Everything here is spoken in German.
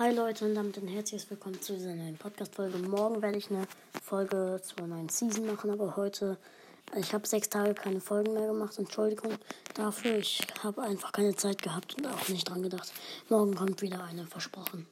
Hi Leute und damit ein herzliches Willkommen zu dieser neuen Podcast-Folge. Morgen werde ich eine Folge zur neuen Season machen, aber heute, äh, ich habe sechs Tage keine Folgen mehr gemacht. Entschuldigung dafür, ich habe einfach keine Zeit gehabt und auch nicht dran gedacht. Morgen kommt wieder eine, versprochen.